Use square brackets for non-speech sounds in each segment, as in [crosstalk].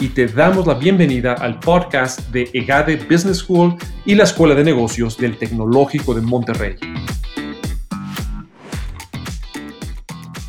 y te damos la bienvenida al podcast de EGADE Business School y la Escuela de Negocios del Tecnológico de Monterrey.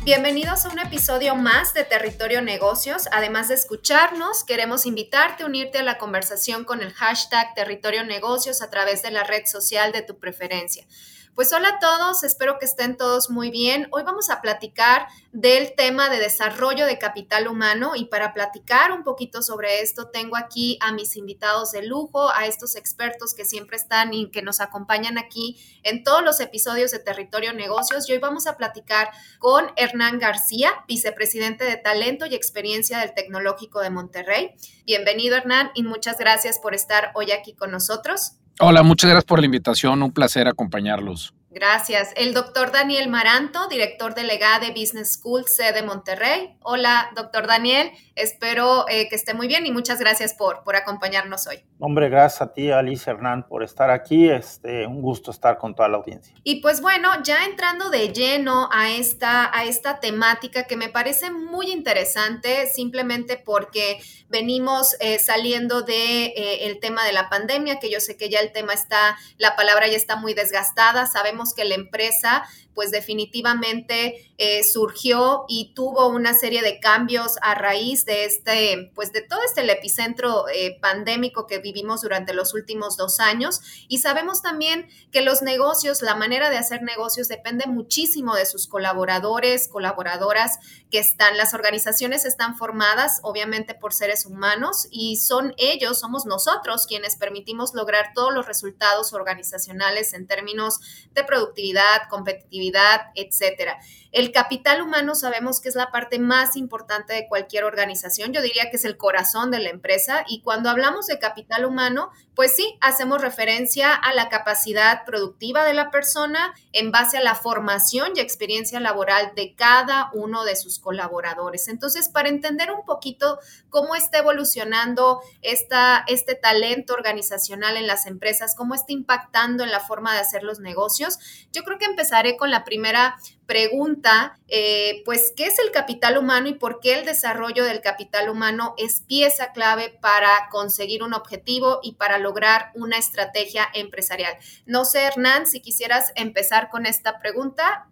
Bienvenidos a un episodio más de Territorio Negocios. Además de escucharnos, queremos invitarte a unirte a la conversación con el hashtag Territorio Negocios a través de la red social de tu preferencia. Pues hola a todos, espero que estén todos muy bien. Hoy vamos a platicar del tema de desarrollo de capital humano y para platicar un poquito sobre esto tengo aquí a mis invitados de lujo, a estos expertos que siempre están y que nos acompañan aquí en todos los episodios de Territorio Negocios. Y hoy vamos a platicar con Hernán García, vicepresidente de Talento y Experiencia del Tecnológico de Monterrey. Bienvenido Hernán y muchas gracias por estar hoy aquí con nosotros. Hola, muchas gracias por la invitación. Un placer acompañarlos. Gracias. El doctor Daniel Maranto, director delegado de Business School, sede Monterrey. Hola, doctor Daniel. Espero eh, que esté muy bien y muchas gracias por, por acompañarnos hoy. Hombre, gracias a ti, Alice Hernán, por estar aquí. Este, un gusto estar con toda la audiencia. Y pues bueno, ya entrando de lleno a esta, a esta temática que me parece muy interesante, simplemente porque venimos eh, saliendo de eh, el tema de la pandemia, que yo sé que ya el tema está, la palabra ya está muy desgastada. Sabemos que la empresa pues definitivamente eh, surgió y tuvo una serie de cambios a raíz de este, pues de todo este el epicentro eh, pandémico que vivimos durante los últimos dos años. Y sabemos también que los negocios, la manera de hacer negocios depende muchísimo de sus colaboradores, colaboradoras que están, las organizaciones están formadas obviamente por seres humanos y son ellos, somos nosotros quienes permitimos lograr todos los resultados organizacionales en términos de productividad, competitividad, etcétera. El capital humano sabemos que es la parte más importante de cualquier organización. Yo diría que es el corazón de la empresa. Y cuando hablamos de capital humano, pues sí, hacemos referencia a la capacidad productiva de la persona en base a la formación y experiencia laboral de cada uno de sus colaboradores. Entonces, para entender un poquito cómo está evolucionando esta, este talento organizacional en las empresas, cómo está impactando en la forma de hacer los negocios, yo creo que empezaré con la primera pregunta, eh, pues, ¿qué es el capital humano y por qué el desarrollo del capital humano es pieza clave para conseguir un objetivo y para lograr una estrategia empresarial? No sé, Hernán, si quisieras empezar con esta pregunta.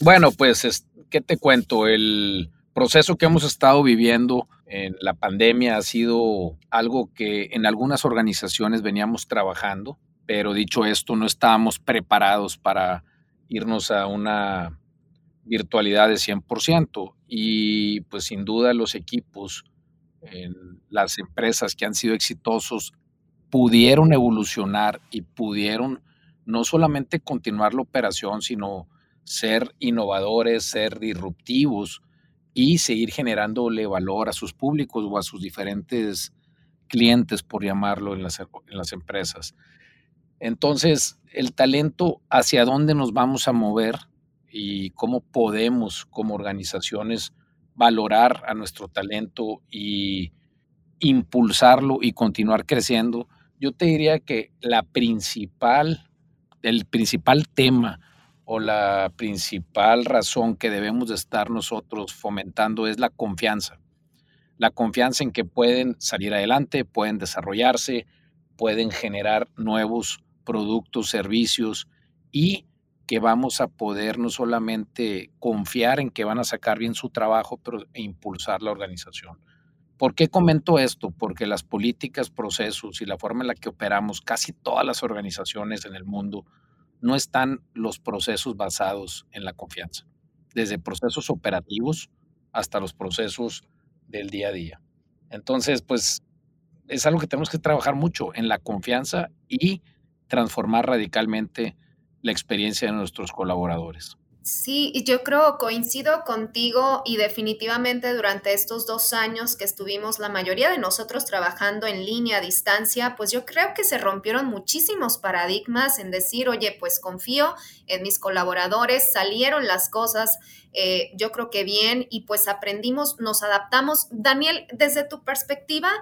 Bueno, pues, ¿qué te cuento? El proceso que hemos estado viviendo en la pandemia ha sido algo que en algunas organizaciones veníamos trabajando, pero dicho esto, no estábamos preparados para irnos a una virtualidad de 100% y pues sin duda los equipos, en las empresas que han sido exitosos pudieron evolucionar y pudieron no solamente continuar la operación, sino ser innovadores, ser disruptivos y seguir generándole valor a sus públicos o a sus diferentes clientes, por llamarlo, en las, en las empresas. Entonces, el talento, hacia dónde nos vamos a mover y cómo podemos como organizaciones valorar a nuestro talento y impulsarlo y continuar creciendo, yo te diría que la principal, el principal tema o la principal razón que debemos de estar nosotros fomentando es la confianza. La confianza en que pueden salir adelante, pueden desarrollarse, pueden generar nuevos productos, servicios y que vamos a poder no solamente confiar en que van a sacar bien su trabajo, pero impulsar la organización. ¿Por qué comento esto? Porque las políticas, procesos y la forma en la que operamos casi todas las organizaciones en el mundo no están los procesos basados en la confianza, desde procesos operativos hasta los procesos del día a día. Entonces, pues es algo que tenemos que trabajar mucho en la confianza y transformar radicalmente la experiencia de nuestros colaboradores. Sí, yo creo, coincido contigo y definitivamente durante estos dos años que estuvimos la mayoría de nosotros trabajando en línea a distancia, pues yo creo que se rompieron muchísimos paradigmas en decir, oye, pues confío en mis colaboradores, salieron las cosas, eh, yo creo que bien y pues aprendimos, nos adaptamos. Daniel, desde tu perspectiva,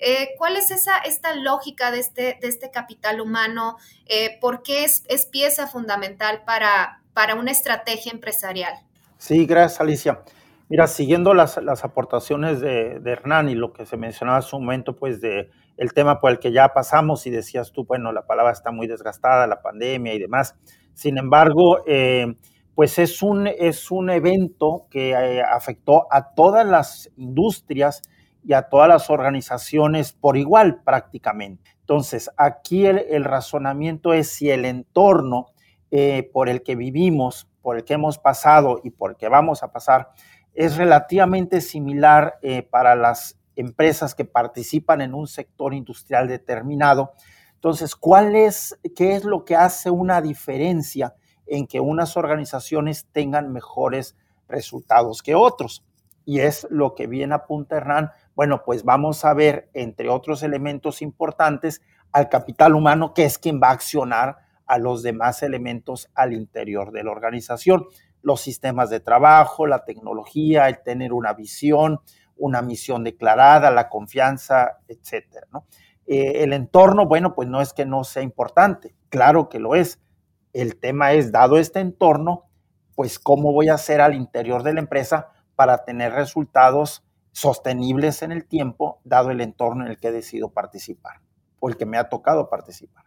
eh, ¿cuál es esa, esta lógica de este, de este capital humano? Eh, ¿Por qué es, es pieza fundamental para para una estrategia empresarial. Sí, gracias Alicia. Mira, siguiendo las, las aportaciones de, de, Hernán y lo que se mencionaba hace un momento, pues de el tema por el que ya pasamos y decías tú, bueno, la palabra está muy desgastada, la pandemia y demás. Sin embargo, eh, pues es un, es un evento que eh, afectó a todas las industrias y a todas las organizaciones por igual prácticamente. Entonces, aquí el, razonamiento es si el entorno eh, por el que vivimos, por el que hemos pasado y por el que vamos a pasar, es relativamente similar eh, para las empresas que participan en un sector industrial determinado. Entonces, ¿cuál es, qué es lo que hace una diferencia en que unas organizaciones tengan mejores resultados que otros? Y es lo que bien apunta Hernán. Bueno, pues vamos a ver, entre otros elementos importantes, al capital humano, que es quien va a accionar a los demás elementos al interior de la organización, los sistemas de trabajo, la tecnología, el tener una visión, una misión declarada, la confianza, etcétera. Eh, el entorno, bueno, pues no es que no sea importante, claro que lo es. El tema es, dado este entorno, pues cómo voy a hacer al interior de la empresa para tener resultados sostenibles en el tiempo, dado el entorno en el que he decidido participar o el que me ha tocado participar.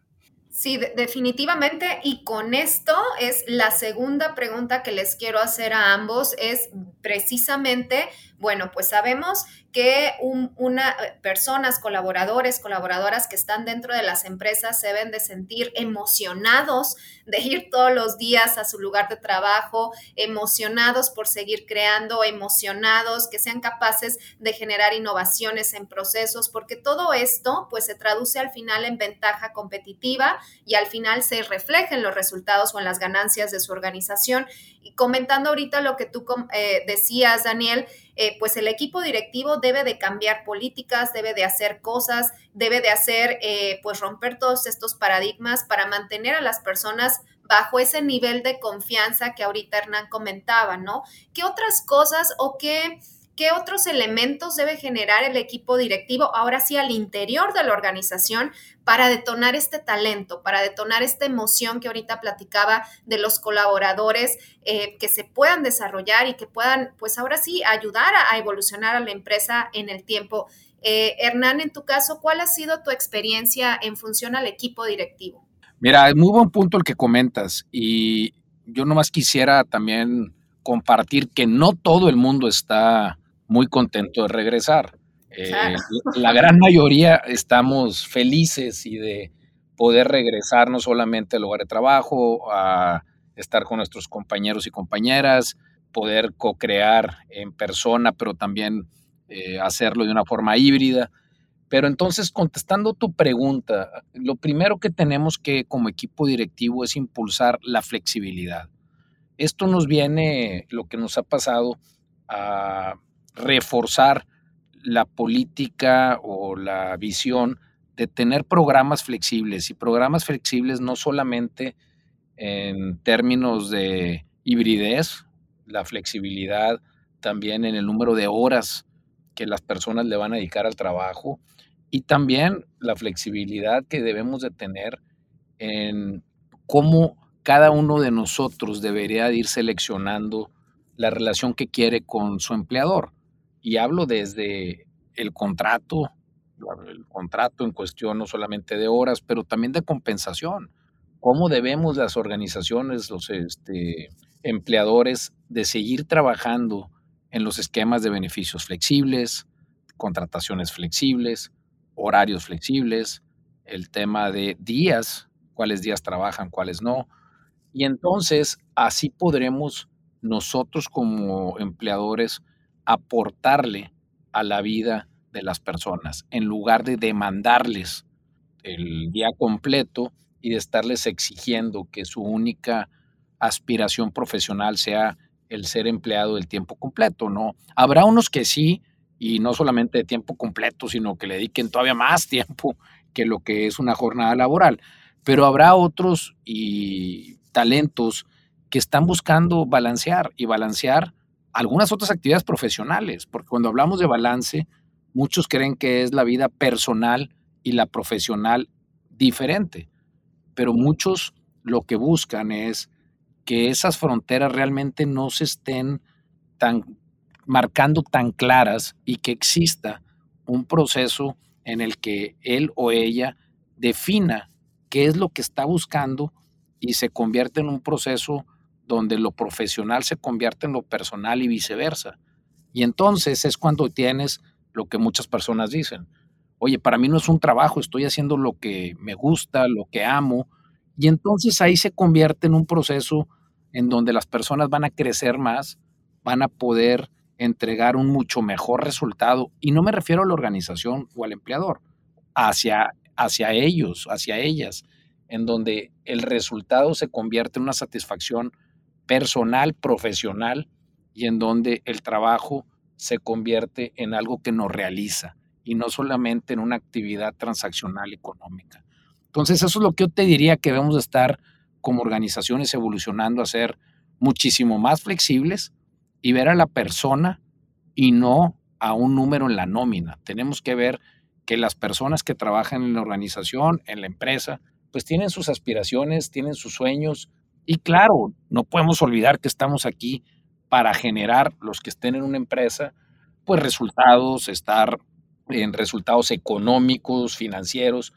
Sí, definitivamente. Y con esto es la segunda pregunta que les quiero hacer a ambos, es precisamente, bueno, pues sabemos que una, personas, colaboradores, colaboradoras que están dentro de las empresas se deben de sentir emocionados [laughs] de ir todos los días a su lugar de trabajo, emocionados por seguir creando, emocionados, que sean capaces de generar innovaciones en procesos, porque todo esto pues se traduce al final en ventaja competitiva y al final se refleja en los resultados o en las ganancias de su organización. Y comentando ahorita lo que tú eh, decías, Daniel, eh, pues el equipo directivo debe de cambiar políticas, debe de hacer cosas, debe de hacer, eh, pues romper todos estos paradigmas para mantener a las personas bajo ese nivel de confianza que ahorita Hernán comentaba, ¿no? ¿Qué otras cosas o qué ¿Qué otros elementos debe generar el equipo directivo, ahora sí al interior de la organización, para detonar este talento, para detonar esta emoción que ahorita platicaba de los colaboradores, eh, que se puedan desarrollar y que puedan, pues ahora sí, ayudar a, evolucionar a la empresa en el tiempo? Eh, Hernán, en tu caso, ¿cuál ha sido tu experiencia en función al equipo directivo? Mira, es muy buen punto el que comentas y yo nomás quisiera también compartir que no todo el mundo está muy contento de regresar. Eh, la gran mayoría estamos felices y de poder regresar no solamente al lugar de trabajo, a estar con nuestros compañeros y compañeras, poder co-crear en persona, pero también eh, hacerlo de una forma híbrida. Pero entonces, contestando tu pregunta, lo primero que tenemos que como equipo directivo es impulsar la flexibilidad. Esto nos viene, lo que nos ha pasado, a reforzar la política o la visión de tener programas flexibles y programas flexibles no solamente en términos de hibridez, la flexibilidad también en el número de horas que las personas le van a dedicar al trabajo y también la flexibilidad que debemos de tener en cómo cada uno de nosotros debería ir seleccionando la relación que quiere con su empleador y hablo desde el contrato, el contrato en cuestión no solamente de horas, pero también de compensación. ¿Cómo debemos las organizaciones, los este, empleadores, de seguir trabajando en los esquemas de beneficios flexibles, contrataciones flexibles, horarios flexibles, el tema de días, cuáles días trabajan, cuáles no. Y entonces así podremos nosotros como empleadores aportarle a la vida de las personas, en lugar de demandarles el día completo y de estarles exigiendo que su única aspiración profesional sea el ser empleado del tiempo completo, ¿no? Habrá unos que sí, y no solamente de tiempo completo, sino que le dediquen todavía más [laughs] tiempo que lo que es una jornada laboral. Pero habrá otros y talentos que están buscando balancear y balancear algunas otras actividades profesionales, porque cuando hablamos de balance, muchos creen que es la vida personal y la profesional diferente, pero muchos lo que buscan es que esas fronteras realmente no se estén tan marcando tan claras y que exista un proceso en el que él o ella defina qué es lo que está buscando y se convierte en un proceso donde lo profesional se convierte en lo personal y viceversa. Y entonces es cuando tienes lo que muchas personas dicen. Oye, para mí no es un trabajo, estoy haciendo lo que me gusta, lo que amo. Y entonces ahí se convierte en un proceso en donde las personas van a crecer más, van a poder entregar un mucho mejor resultado. Y no me refiero a la organización o al empleador, hacia, hacia ellos, hacia ellas, en donde el resultado se convierte en una satisfacción personal, profesional, y en donde el trabajo se convierte en algo que nos realiza y no solamente en una actividad transaccional económica. Entonces, eso es lo que yo te diría que debemos estar como organizaciones evolucionando a ser muchísimo más flexibles y ver a la persona y no a un número en la nómina. Tenemos que ver que las personas que trabajan en la organización, en la empresa, pues tienen sus aspiraciones, tienen sus sueños, y claro, no podemos olvidar que estamos aquí para generar los que estén en una empresa, pues resultados, estar en resultados económicos, financieros,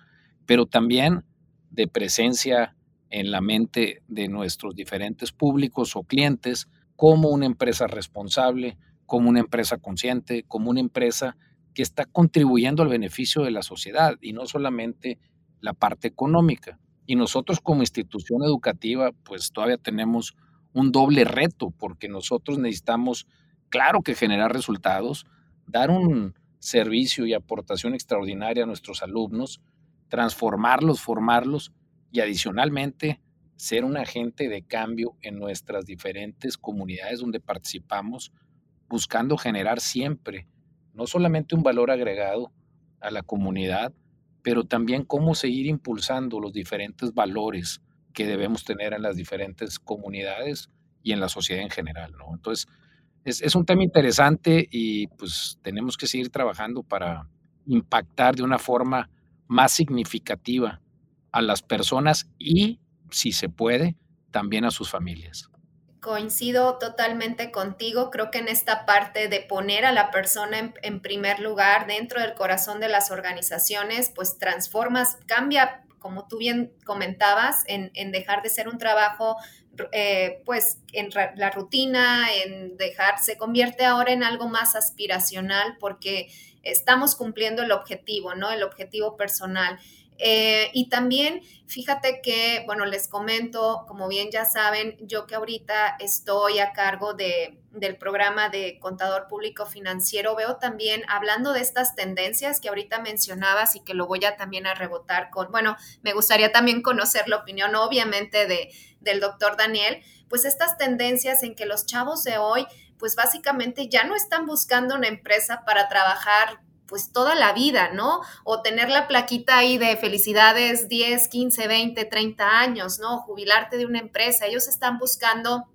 pero también de presencia en la mente de nuestros diferentes públicos o clientes como una empresa responsable, como una empresa consciente, como una empresa que está contribuyendo al beneficio de la sociedad y no solamente la parte económica. Y nosotros como institución educativa, pues todavía tenemos un doble reto, porque nosotros necesitamos, claro que generar resultados, dar un servicio y aportación extraordinaria a nuestros alumnos, transformarlos, formarlos y adicionalmente ser un agente de cambio en nuestras diferentes comunidades donde participamos, buscando generar siempre no solamente un valor agregado a la comunidad, pero también cómo seguir impulsando los diferentes valores que debemos tener en las diferentes comunidades y en la sociedad en general, ¿no? Entonces, es, un tema interesante y pues tenemos que seguir trabajando para impactar de una forma más significativa a las personas y, si se puede, también a sus familias coincido totalmente contigo. Creo que en esta parte de poner a la persona en, primer lugar dentro del corazón de las organizaciones, pues transformas, cambia, como tú bien comentabas, en, dejar de ser un trabajo, eh, pues en la rutina, en dejar, se convierte ahora en algo más aspiracional porque estamos cumpliendo el objetivo, ¿no? El objetivo personal. Eh, y también, fíjate que, bueno, les comento, como bien ya saben, yo que ahorita estoy a cargo de, del programa de contador público financiero, veo también, hablando de estas tendencias que ahorita mencionabas y que lo voy a también a rebotar con, bueno, me gustaría también conocer la opinión, obviamente, de, del doctor Daniel, pues estas tendencias en que los chavos de hoy, pues básicamente ya no están buscando una empresa para trabajar pues toda la vida, ¿no? O tener la plaquita ahí de felicidades 10, 15, 20, 30 años, ¿no? Jubilarte de una empresa. Ellos están buscando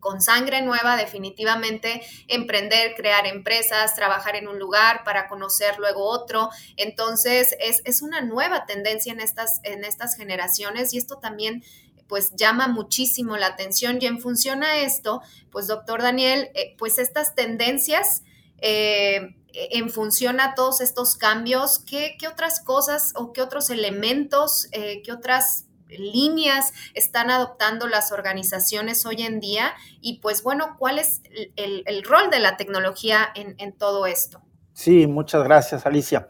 con sangre nueva definitivamente emprender, crear empresas, trabajar en un lugar para conocer luego otro. Entonces es, una nueva tendencia en estas, en estas generaciones y esto también pues llama muchísimo la atención y en función a esto, pues doctor Daniel, eh, pues estas tendencias eh, en función a todos estos cambios, ¿qué, otras cosas o qué otros elementos, eh, qué otras líneas están adoptando las organizaciones hoy en día? Y pues bueno, ¿cuál es el, rol de la tecnología en, todo esto? Sí, muchas gracias, Alicia.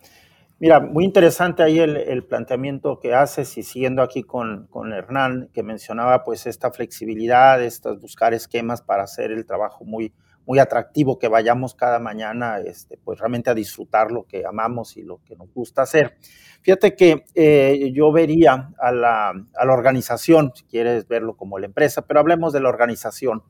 Mira, muy interesante ahí el, planteamiento que haces y siguiendo aquí con, con, Hernán, que mencionaba pues esta flexibilidad, estas buscar esquemas para hacer el trabajo muy, muy atractivo que vayamos cada mañana, este, pues realmente a disfrutar lo que amamos y lo que nos gusta hacer. Fíjate que eh, yo vería a la, a la organización, si quieres verlo como la empresa, pero hablemos de la organización,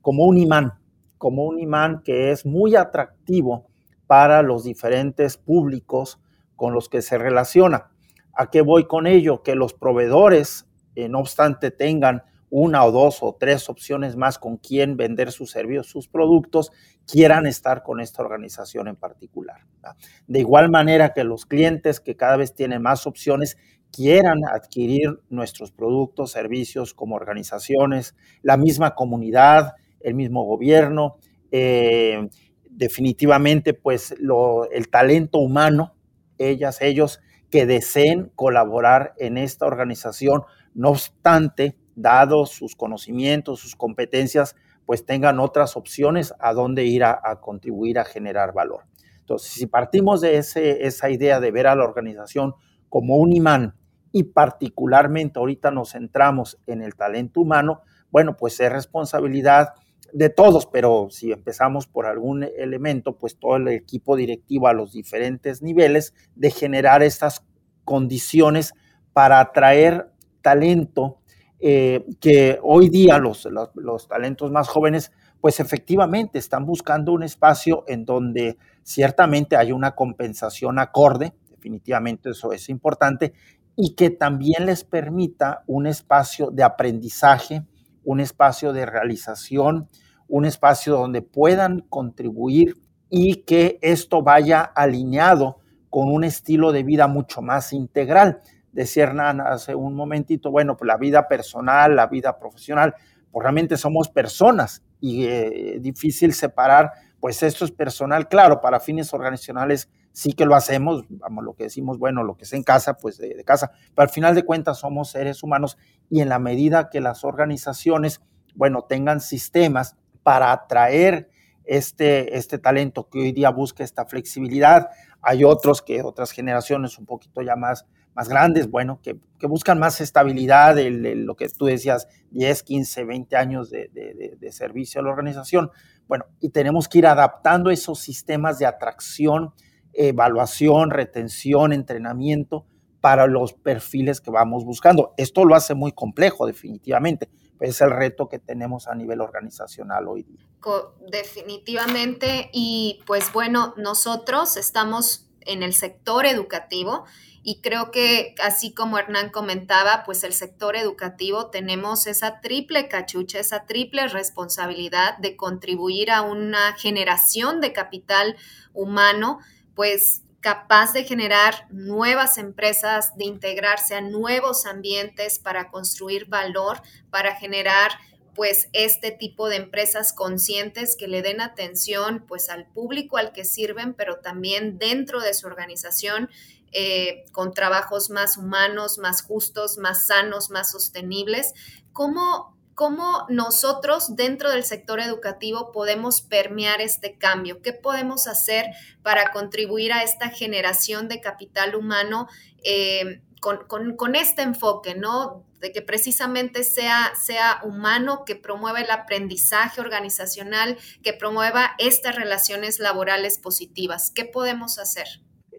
como un imán, como un imán que es muy atractivo para los diferentes públicos con los que se relaciona. ¿A qué voy con ello? Que los proveedores, eh, no obstante, tengan una o dos o tres opciones más con quién vender sus servicios, sus productos, quieran estar con esta organización en particular. De igual manera que los clientes que cada vez tienen más opciones quieran adquirir nuestros productos, servicios como organizaciones, la misma comunidad, el mismo gobierno, eh, definitivamente pues el talento humano, ellas, ellos que deseen colaborar en esta organización, no obstante, dados sus conocimientos, sus competencias, pues tengan otras opciones a dónde ir a, contribuir a generar valor. Entonces, si partimos de ese, esa idea de ver a la organización como un imán y particularmente ahorita nos centramos en el talento humano, bueno, pues es responsabilidad de todos, pero si empezamos por algún elemento, pues todo el equipo directivo a los diferentes niveles de generar estas condiciones para atraer talento eh, que hoy día los, los, talentos más jóvenes, pues efectivamente están buscando un espacio en donde ciertamente hay una compensación acorde, definitivamente eso es importante, y que también les permita un espacio de aprendizaje, un espacio de realización, un espacio donde puedan contribuir y que esto vaya alineado con un estilo de vida mucho más integral decía Hernán hace un momentito, bueno, pues la vida personal, la vida profesional, pues realmente somos personas y eh, difícil separar, pues esto es personal, claro, para fines organizacionales sí que lo hacemos, vamos, lo que decimos, bueno, lo que es en casa, pues de, casa, pero al final de cuentas somos seres humanos y en la medida que las organizaciones, bueno, tengan sistemas para atraer este, este talento que hoy día busca esta flexibilidad, hay otros que otras generaciones un poquito ya más más grandes, bueno, que, buscan más estabilidad, lo que tú decías, 10, 15, 20 años de, servicio a la organización. Bueno, y tenemos que ir adaptando esos sistemas de atracción, evaluación, retención, entrenamiento para los perfiles que vamos buscando. Esto lo hace muy complejo, definitivamente. Es el reto que tenemos a nivel organizacional hoy día. Definitivamente. Y pues bueno, nosotros estamos en el sector educativo y creo que así como Hernán comentaba, pues el sector educativo tenemos esa triple cachucha, esa triple responsabilidad de contribuir a una generación de capital humano, pues capaz de generar nuevas empresas, de integrarse a nuevos ambientes para construir valor, para generar pues este tipo de empresas conscientes que le den atención pues al público al que sirven, pero también dentro de su organización eh, con trabajos más humanos, más justos, más sanos, más sostenibles. ¿Cómo, ¿Cómo nosotros dentro del sector educativo podemos permear este cambio? ¿Qué podemos hacer para contribuir a esta generación de capital humano eh, con, este enfoque, ¿no? De que precisamente sea, sea humano, que promueva el aprendizaje organizacional, que promueva estas relaciones laborales positivas. ¿Qué podemos hacer?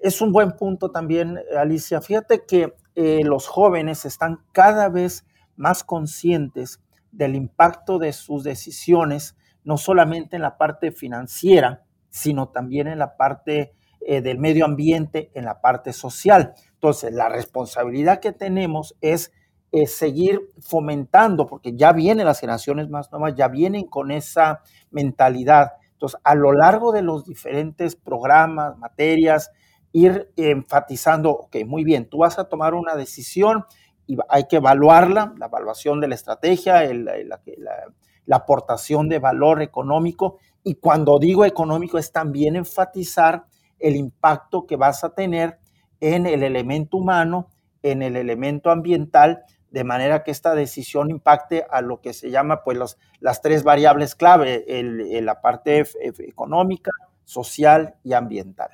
es un buen punto también, Alicia. Fíjate que eh, los jóvenes están cada vez más conscientes del impacto de sus decisiones, no solamente en la parte financiera, sino también en la parte eh, del medio ambiente, en la parte social. Entonces, la responsabilidad que tenemos es eh, seguir fomentando, porque ya vienen las generaciones más nuevas, ya vienen con esa mentalidad. Entonces, a lo largo de los diferentes programas, materias, ir enfatizando, ok, muy bien, tú vas a tomar una decisión y hay que evaluarla, la evaluación de la estrategia, la, aportación de valor económico. Y cuando digo económico es también enfatizar el impacto que vas a tener en el elemento humano, en el elemento ambiental, de manera que esta decisión impacte a lo que se llama pues las tres variables clave, la parte económica, social y ambiental.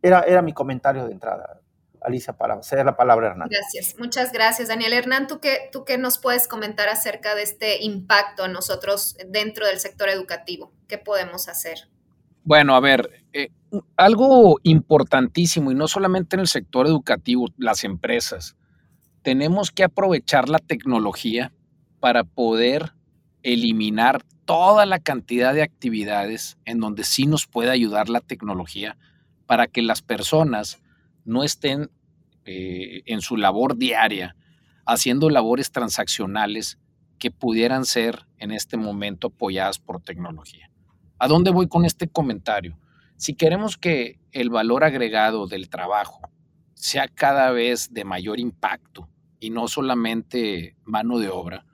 Era, mi comentario de entrada. Alicia, para hacer la palabra Hernán. Gracias, muchas gracias, Daniel. Hernán, ¿tú qué, ¿tú qué nos puedes comentar acerca de este impacto en nosotros dentro del sector educativo? ¿Qué podemos hacer? Bueno, a ver, eh, algo importantísimo, y no solamente en el sector educativo, las empresas, tenemos que aprovechar la tecnología para poder eliminar toda la cantidad de actividades en donde sí nos puede ayudar la tecnología para que las personas no estén eh, en su labor diaria haciendo labores transaccionales que pudieran ser en este momento apoyadas por tecnología. ¿A dónde voy con este comentario? Si queremos que el valor agregado del trabajo sea cada vez de mayor impacto y no solamente mano de obra,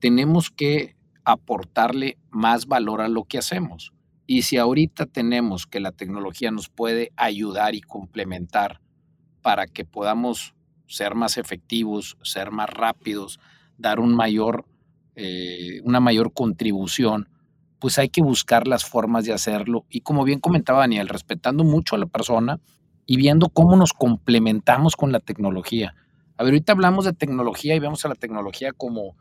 tenemos que aportarle más valor a lo que hacemos. Y si ahorita tenemos que la tecnología nos puede ayudar y complementar para que podamos ser más efectivos, ser más rápidos, dar eh, una mayor contribución, pues hay que buscar las formas de hacerlo. Y como bien comentaba Daniel, respetando mucho a la persona y viendo cómo nos complementamos con la tecnología. A ver, ahorita hablamos de tecnología y vemos a la tecnología como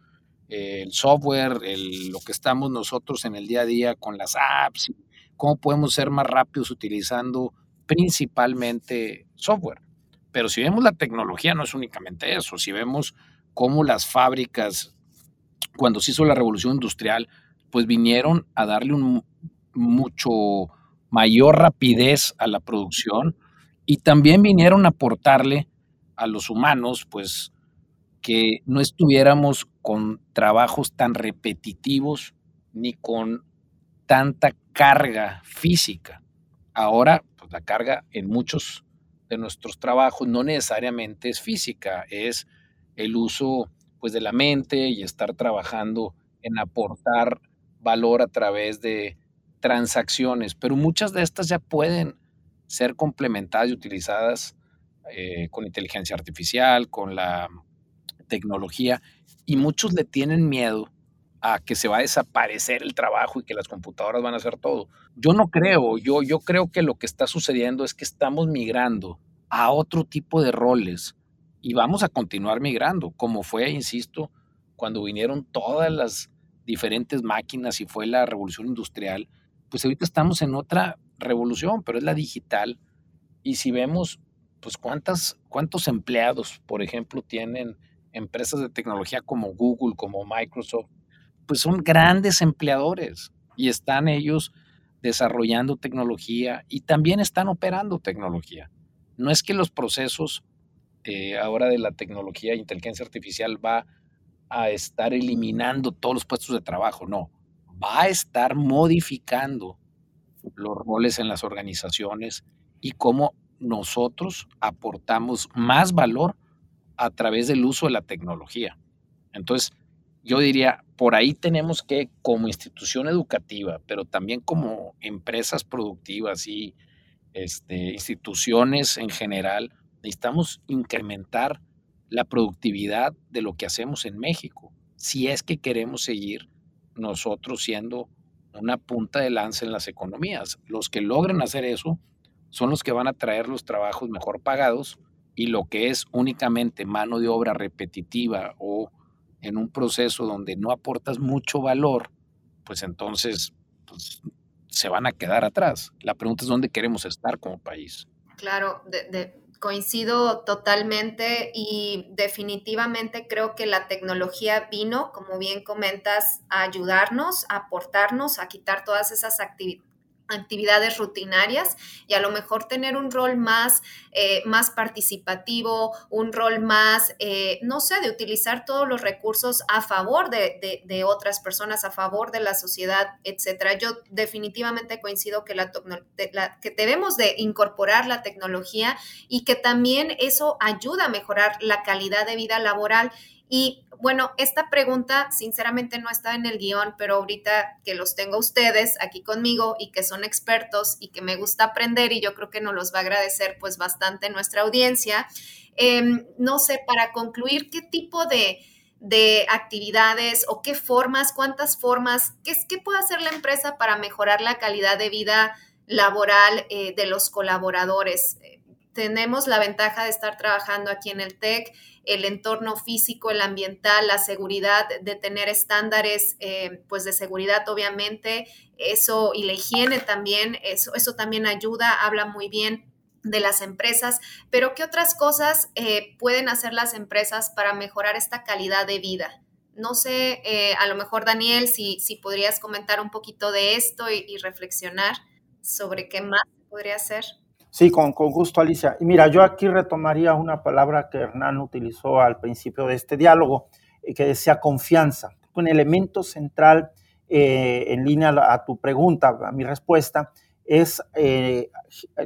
el software, lo que estamos nosotros en el día a día con las apps, cómo podemos ser más rápidos utilizando principalmente software. Pero si vemos la tecnología, no es únicamente eso. Si vemos cómo las fábricas, cuando se hizo la revolución industrial, pues vinieron a darle un mucho mayor rapidez a la producción y también vinieron a aportarle a los humanos, pues, que no estuviéramos con trabajos tan repetitivos ni con tanta carga física. Ahora, pues la carga en muchos de nuestros trabajos no necesariamente es física, es el uso pues de la mente y estar trabajando en aportar valor a través de transacciones, pero muchas de estas ya pueden ser complementadas y utilizadas eh, con inteligencia artificial, con la tecnología y muchos le tienen miedo a que se va a desaparecer el trabajo y que las computadoras van a hacer todo. Yo no creo, yo, yo creo que lo que está sucediendo es que estamos migrando a otro tipo de roles y vamos a continuar migrando, como fue, insisto, cuando vinieron todas las diferentes máquinas y fue la revolución industrial, pues ahorita estamos en otra revolución, pero es la digital. Y si vemos, pues cuántas, cuántos empleados, por ejemplo, tienen empresas de tecnología como Google, como Microsoft, pues son grandes empleadores y están ellos desarrollando tecnología y también están operando tecnología. No es que los procesos eh, ahora de la tecnología inteligencia artificial va a estar eliminando todos los puestos de trabajo, no, va a estar modificando los roles en las organizaciones y cómo nosotros aportamos más valor a través del uso de la tecnología. Entonces, yo diría, por ahí tenemos que, como institución educativa, pero también como empresas productivas y este, instituciones en general, necesitamos incrementar la productividad de lo que hacemos en México, si es que queremos seguir nosotros siendo una punta de lanza en las economías. Los que logren hacer eso son los que van a traer los trabajos mejor pagados y lo que es únicamente mano de obra repetitiva o en un proceso donde no aportas mucho valor, pues entonces pues, se van a quedar atrás. La pregunta es dónde queremos estar como país. Claro, coincido totalmente y definitivamente creo que la tecnología vino, como bien comentas, a ayudarnos, a aportarnos, a quitar todas esas actividades actividades rutinarias y a lo mejor tener un rol más, eh, más participativo, un rol más, eh, no sé, de utilizar todos los recursos a favor de, otras personas, a favor de la sociedad, etcétera. Yo definitivamente coincido que, la, que debemos de incorporar la tecnología y que también eso ayuda a mejorar la calidad de vida laboral y bueno, esta pregunta sinceramente no está en el guion, pero ahorita que los tengo ustedes aquí conmigo y que son expertos y que me gusta aprender y yo creo que nos los va a agradecer pues bastante nuestra audiencia. Em, no sé, para concluir, ¿qué tipo de, actividades o qué formas, cuántas formas, qué, qué puede hacer la empresa para mejorar la calidad de vida laboral eh, de los colaboradores? tenemos la ventaja de estar trabajando aquí en el TEC, el entorno físico, el ambiental, la seguridad, de tener estándares eh, pues de seguridad obviamente, eso y la higiene también, eso, eso también ayuda, habla muy bien de las empresas, pero ¿qué otras cosas eh, pueden hacer las empresas para mejorar esta calidad de vida? No sé, eh, a lo mejor Daniel, si, si podrías comentar un poquito de esto y, y reflexionar sobre qué más podría hacer. Sí, con, con, gusto, Alicia. Y mira, yo aquí retomaría una palabra que Hernán utilizó al principio de este diálogo, eh, que decía confianza. Un elemento central eh, en línea a tu pregunta, a mi respuesta, es eh,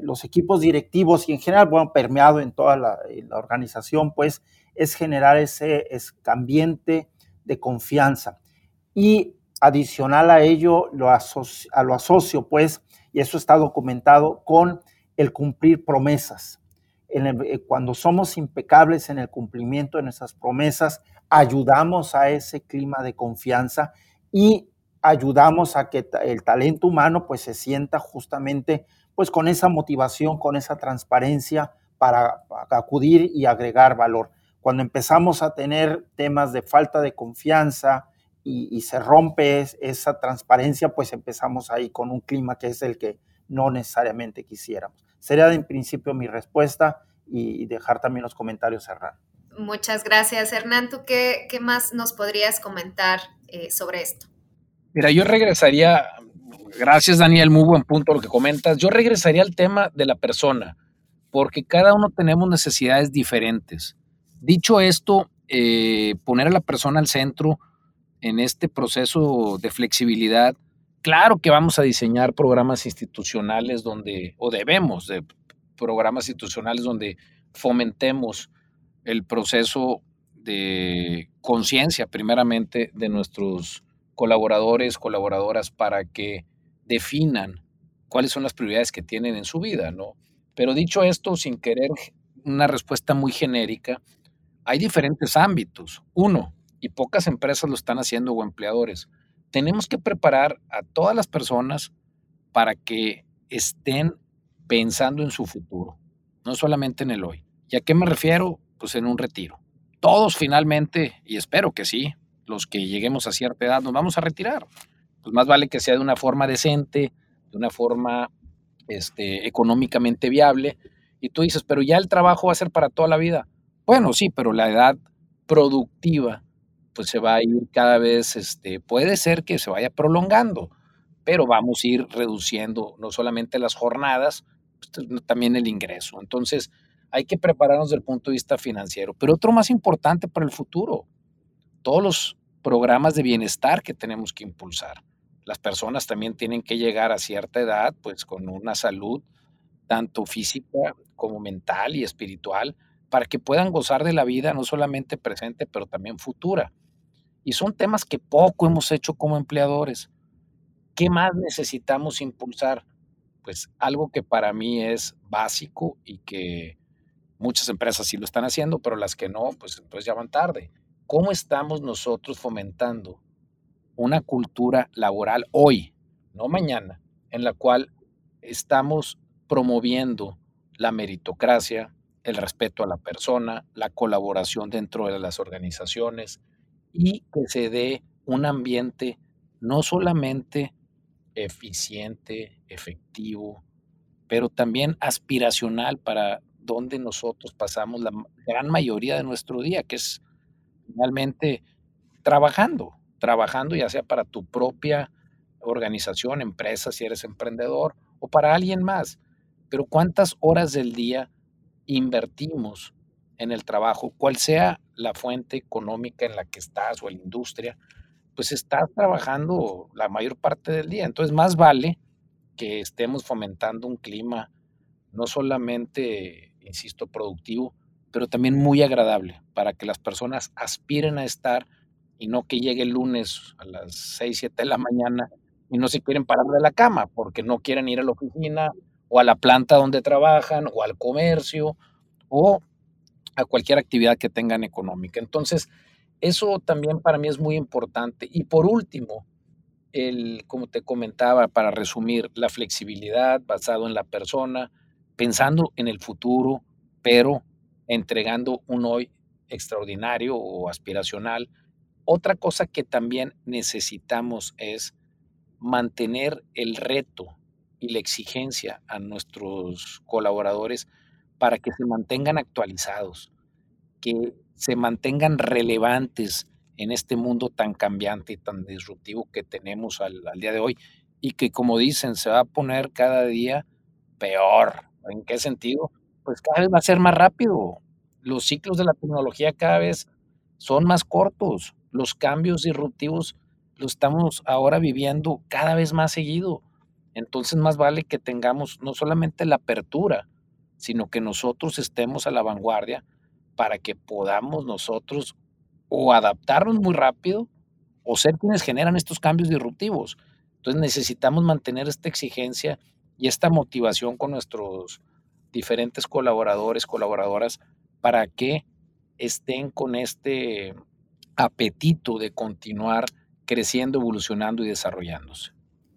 los equipos directivos y en general, bueno, permeado en toda la, organización, pues, es generar ese, ambiente de confianza. Y adicional a ello, lo a lo asocio, pues, y eso está documentado con el cumplir promesas. Eh, cuando somos impecables en el cumplimiento de nuestras promesas, ayudamos a ese clima de confianza y ayudamos a que el talento humano pues se sienta justamente pues con esa motivación, con esa transparencia para, acudir y agregar valor. Cuando empezamos a tener temas de falta de confianza y, se rompe es, esa transparencia, pues empezamos ahí con un clima que es el que no necesariamente quisiéramos. Sería en principio mi respuesta y dejar también los comentarios cerrar. Muchas gracias, Hernán. ¿Tú qué, qué más nos podrías comentar eh, sobre esto? Mira, yo regresaría, gracias Daniel, muy buen punto lo que comentas, yo regresaría al tema de la persona, porque cada uno tenemos necesidades diferentes. Dicho esto, eh, poner a la persona al centro en este proceso de flexibilidad Claro que vamos a diseñar programas institucionales donde, o debemos de programas institucionales donde fomentemos el proceso de conciencia, primeramente, de nuestros colaboradores, colaboradoras, para que definan cuáles son las prioridades que tienen en su vida, ¿no? Pero dicho esto, sin querer una respuesta muy genérica, hay diferentes ámbitos. Uno, y pocas empresas lo están haciendo o empleadores, tenemos que preparar a todas las personas para que estén pensando en su futuro, no solamente en el hoy. ¿Y a qué me refiero? Pues en un retiro. Todos finalmente, y espero que sí, los que lleguemos a cierta edad nos vamos a retirar. Pues más vale que sea de una forma decente, de una forma este, económicamente viable. Y tú dices, pero ya el trabajo va a ser para toda la vida. Bueno, sí, pero la edad productiva pues se va a ir cada vez, este, puede ser que se vaya prolongando, pero vamos a ir reduciendo no solamente las jornadas, pues, también el ingreso. Entonces, hay que prepararnos desde el punto de vista financiero. Pero otro más importante para el futuro, todos los programas de bienestar que tenemos que impulsar. Las personas también tienen que llegar a cierta edad, pues con una salud tanto física como mental y espiritual, para que puedan gozar de la vida no solamente presente, pero también futura. Y son temas que poco hemos hecho como empleadores. ¿Qué más necesitamos impulsar? Pues algo que para mí es básico y que muchas empresas sí lo están haciendo, pero las que no, pues entonces ya van tarde. ¿Cómo estamos nosotros fomentando una cultura laboral hoy, no mañana, en la cual estamos promoviendo la meritocracia, el respeto a la persona, la colaboración dentro de las organizaciones, y que se dé un ambiente no solamente eficiente, efectivo, pero también aspiracional para donde nosotros pasamos la gran mayoría de nuestro día, que es realmente trabajando, trabajando ya sea para tu propia organización, empresa, si eres emprendedor, o para alguien más. Pero ¿cuántas horas del día invertimos en el trabajo, cual sea la fuente económica en la que estás o la industria, pues estás trabajando la mayor parte del día. Entonces, más vale que estemos fomentando un clima no solamente, insisto, productivo, pero también muy agradable para que las personas aspiren a estar y no que llegue el lunes a las 6, 7 de la mañana y no se quieren parar de la cama porque no quieren ir a la oficina o a la planta donde trabajan o al comercio o a cualquier actividad que tengan económica. Entonces, eso también para mí es muy importante. Y por último, el, como te comentaba, para resumir, la flexibilidad basado en la persona, pensando en el futuro, pero entregando un hoy extraordinario o aspiracional. Otra cosa que también necesitamos es mantener el reto y la exigencia a nuestros colaboradores para que se mantengan actualizados, que se mantengan relevantes en este mundo tan cambiante y tan disruptivo que tenemos al, día de hoy y que como dicen se va a poner cada día peor. ¿En qué sentido? Pues cada vez va a ser más rápido. Los ciclos de la tecnología cada vez son más cortos. Los cambios disruptivos los estamos ahora viviendo cada vez más seguido. Entonces más vale que tengamos no solamente la apertura, sino que nosotros estemos a la vanguardia para que podamos nosotros o adaptarnos muy rápido o ser quienes generan estos cambios disruptivos. Entonces necesitamos mantener esta exigencia y esta motivación con nuestros diferentes colaboradores, colaboradoras, para que estén con este apetito de continuar creciendo, evolucionando y desarrollándose.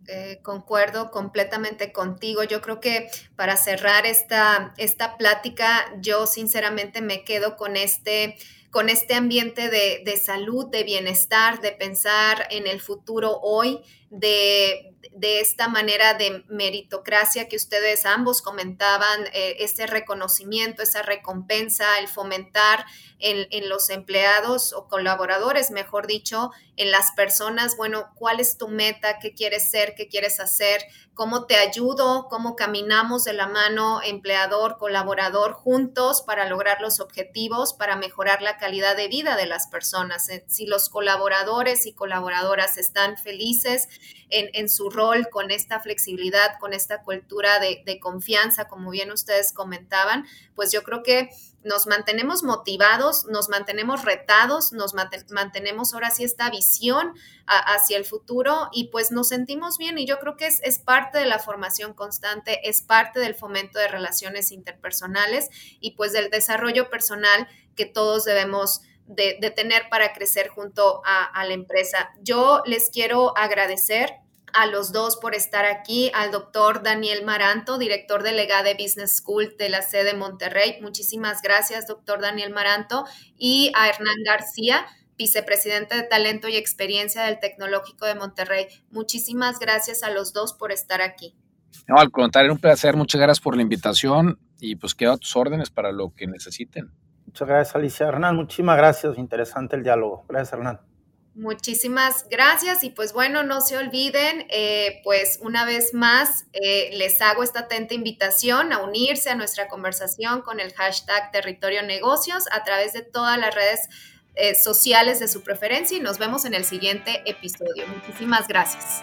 Eh, concuerdo completamente contigo. Yo creo que para cerrar esta, esta plática, yo sinceramente me quedo con este con este ambiente de, de, salud, de bienestar, de pensar en el futuro hoy, de, de esta manera de meritocracia que ustedes ambos comentaban, eh, ese reconocimiento, esa recompensa, el fomentar en, en, los empleados o colaboradores, mejor dicho, en las personas, bueno, ¿cuál es tu meta? ¿Qué quieres ser? ¿Qué quieres hacer? ¿Cómo te ayudo? ¿Cómo caminamos de la mano empleador, colaborador juntos para lograr los objetivos, para mejorar la calidad de vida de las personas? Eh, si los colaboradores y colaboradoras están felices, en, su rol con esta flexibilidad, con esta cultura de, confianza, como bien ustedes comentaban, pues yo creo que nos mantenemos motivados, nos mantenemos retados, nos mantenemos ahora sí esta visión hacia el futuro y pues nos sentimos bien y yo creo que es, es, parte de la formación constante, es parte del fomento de relaciones interpersonales y pues del desarrollo personal que todos debemos de, tener para crecer junto a, la empresa. Yo les quiero agradecer a los dos por estar aquí, al doctor Daniel Maranto, director delegado de Business School de la sede Monterrey. Muchísimas gracias, doctor Daniel Maranto, y a Hernán García, vicepresidente de Talento y Experiencia del Tecnológico de Monterrey. Muchísimas gracias a los dos por estar aquí. No, al contrario, un placer. Muchas gracias por la invitación y pues quedo a tus órdenes para lo que necesiten. Muchas gracias, Alicia. Hernán, muchísimas gracias. Interesante el diálogo. Gracias, Hernán. Muchísimas gracias y pues bueno, no se olviden, eh, pues una vez más eh, les hago esta atenta invitación a unirse a nuestra conversación con el hashtag Territorio Negocios a través de todas las redes eh, sociales de su preferencia y nos vemos en el siguiente episodio. Muchísimas gracias.